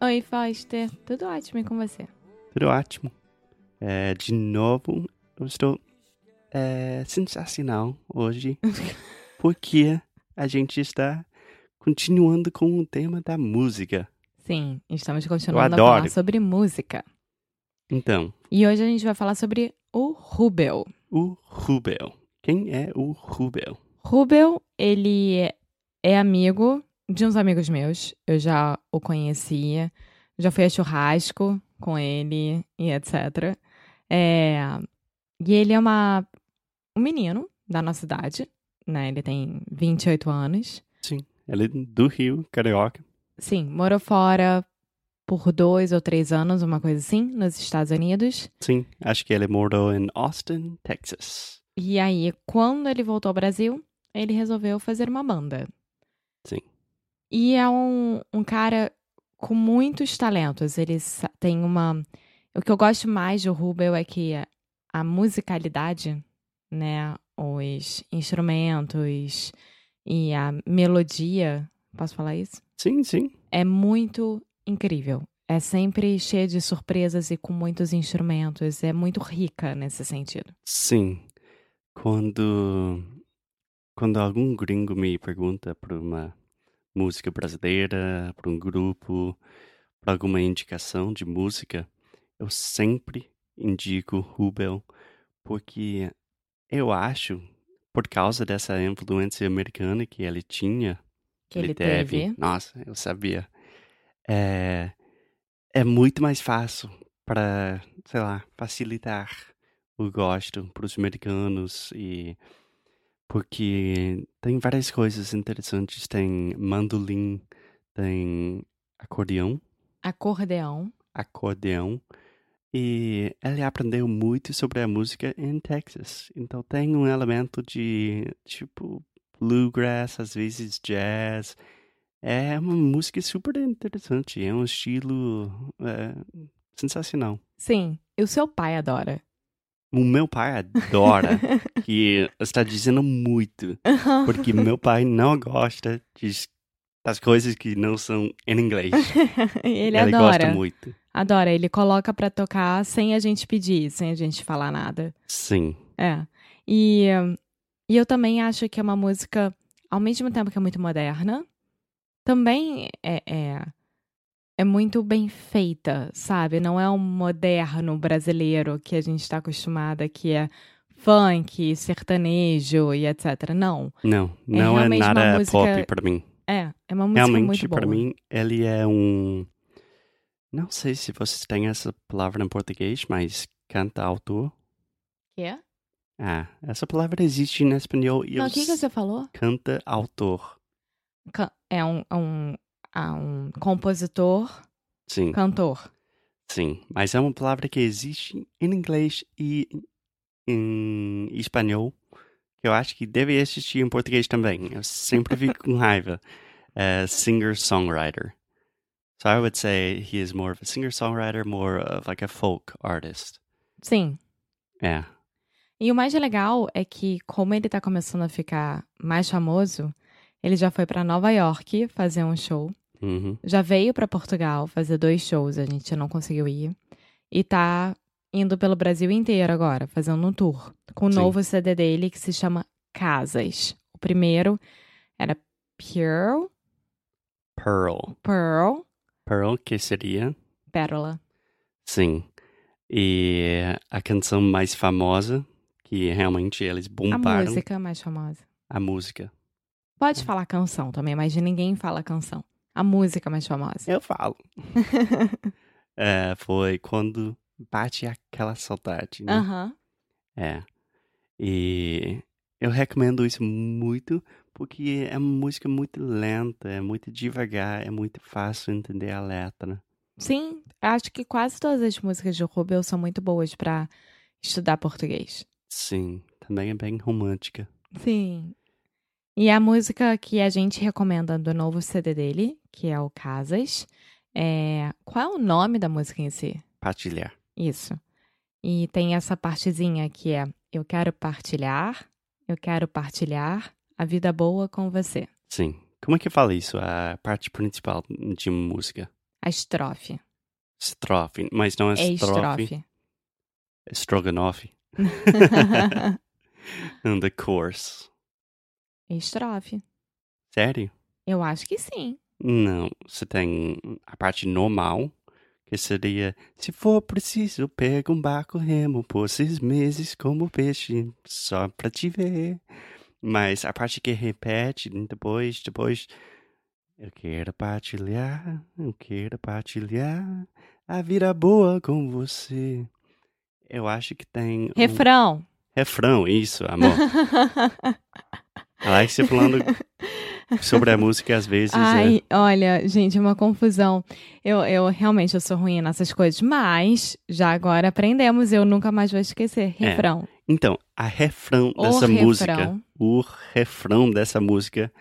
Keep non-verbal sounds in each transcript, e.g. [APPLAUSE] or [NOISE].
Oi, Foster. Tudo ótimo e com você? Tudo ótimo. É, de novo, eu estou é, sensacional hoje, [LAUGHS] porque a gente está continuando com o tema da música. Sim, estamos continuando a falar sobre música. Então, E hoje a gente vai falar sobre o Rubel. o Rubel. Quem é o Rubel? Rubel, ele é amigo de uns amigos meus. Eu já o conhecia, já fui a churrasco com ele e etc. É, e ele é uma, um menino da nossa idade, né? Ele tem 28 anos. Sim, ele é do Rio, carioca. Sim, morou fora por dois ou três anos, uma coisa assim, nos Estados Unidos. Sim, acho que ele morou em Austin, Texas. E aí, quando ele voltou ao Brasil, ele resolveu fazer uma banda. Sim. E é um, um cara com muitos talentos. Ele tem uma. O que eu gosto mais do Rubel é que a musicalidade, né? Os instrumentos e a melodia. Posso falar isso? Sim, sim. É muito incrível. É sempre cheia de surpresas e com muitos instrumentos. É muito rica nesse sentido. Sim. Quando quando algum gringo me pergunta por uma música brasileira, por um grupo, por alguma indicação de música, eu sempre indico Rubel, porque eu acho, por causa dessa influência americana que ele tinha, Que ele teve, teve. nossa, eu sabia, é, é muito mais fácil para, sei lá, facilitar o gosto para os americanos e porque tem várias coisas interessantes, tem mandolim, tem acordeão, Acordeão. acordeão e ele aprendeu muito sobre a música em Texas. Então tem um elemento de tipo bluegrass, às vezes jazz. É uma música super interessante, é um estilo é, sensacional. Sim, e o seu pai adora. O meu pai adora, [LAUGHS] que está dizendo muito, porque meu pai não gosta de, das coisas que não são em inglês. [LAUGHS] ele, Ele gosta adora. muito. Adora, ele coloca pra tocar sem a gente pedir, sem a gente falar nada. Sim, É. E, e eu também acho que é uma música, ao mesmo tempo que é muito moderna, também é, é, é muito bem feita, sabe? Não é um moderno brasileiro que a gente está acostumada, que é funk, sertanejo e etc. Não. não, não é, realmente uma nada música pop para mim. É, é uma música Realmente, muito boa. para mim, ele é um. Não sei se vocês têm essa palavra em português, mas canta-autor. Que é? Ah, essa palavra existe em espanhol e Não, o que, que você falou? canta-autor. Ca- É um, é um, ah, um compositor, Sim, cantor. sim. Mas é uma palavra que existe em inglês e em espanhol, que eu acho que deve existir em português também. Eu sempre fico [LAUGHS] com raiva. É singer-songwriter. So I would say he is more of a singer-songwriter, more of like a folk artist. Sim. É, E o mais legal é que, como ele tá começando a ficar mais famoso, ele já foi pra Nova York fazer um show. Uhum. Já veio pra Portugal fazer dois shows, a gente não conseguiu ir. E tá indo pelo Brasil inteiro agora, fazendo um tour. Com o Sim. novo CD dele que se chama Casas. O primeiro era Pure, Pearl. Pearl, Pearl, que seria? Pérola. Sim. E a canção mais famosa, que realmente eles A bombaram música mais famosa. a música. Pode falar canção também, mas de ninguém fala canção. A música mais famosa. Eu falo. [LAUGHS] É, foi quando bate aquela saudade, né? Aham. É. E eu recomendo isso muito porque é uma música muito lenta, é muito devagar, é muito fácil entender a letra. Sim, acho que quase todas as músicas de Rubel são muito boas pra estudar português. Sim, também é bem romântica. Sim. E a música que a gente recomenda do novo CD dele, que é o Casas, é... qual é o nome da música em si? Partilhar. Isso. E tem essa partezinha que é Eu quero partilhar, eu quero partilhar a vida boa com você. Sim. Como é que fala isso? A parte principal de música. A estrofe. Estrofe. Mas não é É estrofe. estrofe. É Stroganoff. [LAUGHS] [LAUGHS] And the chorus. estrofe. Sério? Eu acho que sim. Não. Você tem a parte normal, que seria: Se for preciso, pega um barco remo por seis meses como peixe, só pra te ver. Mas a parte que repete depois, depois. Eu quero partilhar, eu quero partilhar a vida boa com você. Eu acho que tem. um Refrão. refrão, isso, amor. [LAUGHS] Alexia falando sobre a [LAUGHS] música às vezes. é- Ai, olha, gente, é uma confusão. Eu, eu realmente eu sou ruim nessas coisas, mas já agora aprendemos, eu nunca mais vou esquecer. É. Refrão. Então, a refrão O dessa música, refrão. o refrão dessa música,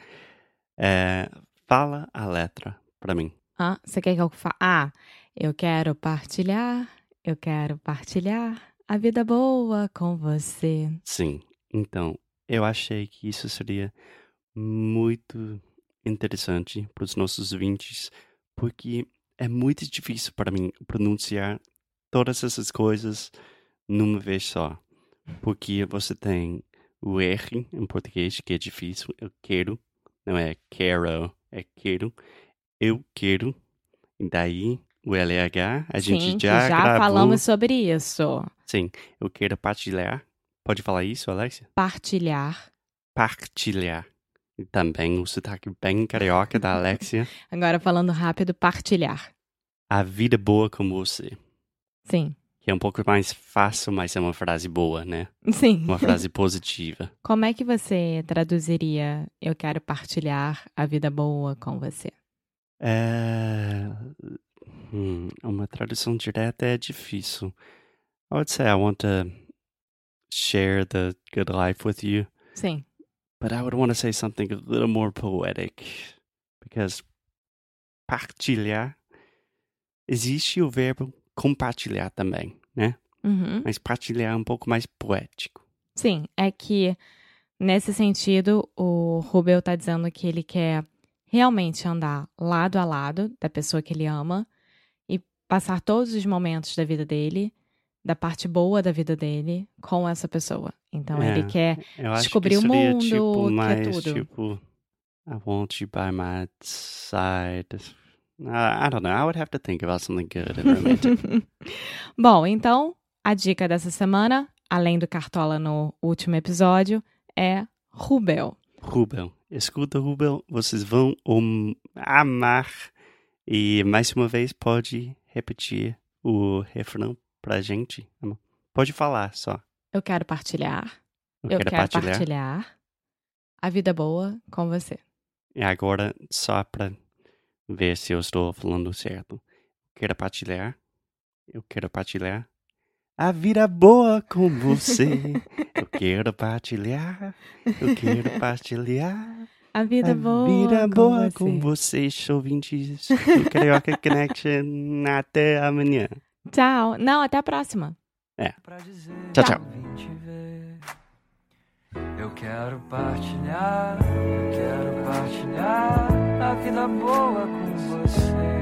é, fala a letra pra mim. Ah, você quer que eu fale? Ah, eu quero partilhar, eu quero partilhar a vida boa com você. Sim. Então, eu achei que isso seria muito interessante para os nossos ouvintes, porque é muito difícil para mim pronunciar todas essas coisas numa vez só. Porque você tem o R em português, que é difícil, eu quero, não é quero, é quero, eu quero, e daí o LH, a gente Sim, já, já gravou. falamos sobre isso. Sim, eu quero partilhar. Pode falar isso, Alexia? Partilhar. Partilhar. E também o sotaque bem carioca da Alexia. [LAUGHS] Agora falando rápido, partilhar. A vida boa com você. Sim. Que é um pouco mais fácil, mas é uma frase boa, né? Sim. Uma frase positiva. [LAUGHS] Como é que você traduziria eu quero partilhar a vida boa com você? É... hum, uma tradução direta é difícil. I would say I want to share the good life with you, Sim. But I would want to say something a little more poetic. Because partilhar, existe o verbo compartilhar também, né? Uhum. Mas partilhar é um pouco mais poético. Sim, é que nesse sentido o Rubel tá dizendo que ele quer realmente andar lado a lado da pessoa que ele ama e passar todos os momentos da vida dele, da parte boa da vida dele, com essa pessoa. Então É, ele quer Descobrir que o mundo, tipo quer mais tudo. tipo I want you by my side. I, I don't know. I would have to think about something good and romantic. [LAUGHS] Bom, então a dica dessa semana, além do Cartola no último episódio, é Rubel. Rubel, escuta Rubel, vocês vão amar. E mais uma vez pode repetir o refrão pra gente. Pode falar só. Eu quero partilhar. Eu, Eu quero, quero partilhar. partilhar a vida boa com você. E agora, só pra ver se eu estou falando certo. Quero partilhar. Eu quero partilhar. A vida boa com você. [LAUGHS] eu quero partilhar. Eu quero partilhar. A vida a boa vida com boa você. com vocês, ouvintes do Carioca Connection. Até amanhã. Tchau. Não, até a próxima. Tchau, tchau. Vim te ver. Eu quero partilhar, eu quero partilhar a vida boa com você.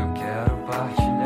Eu quero partilhar,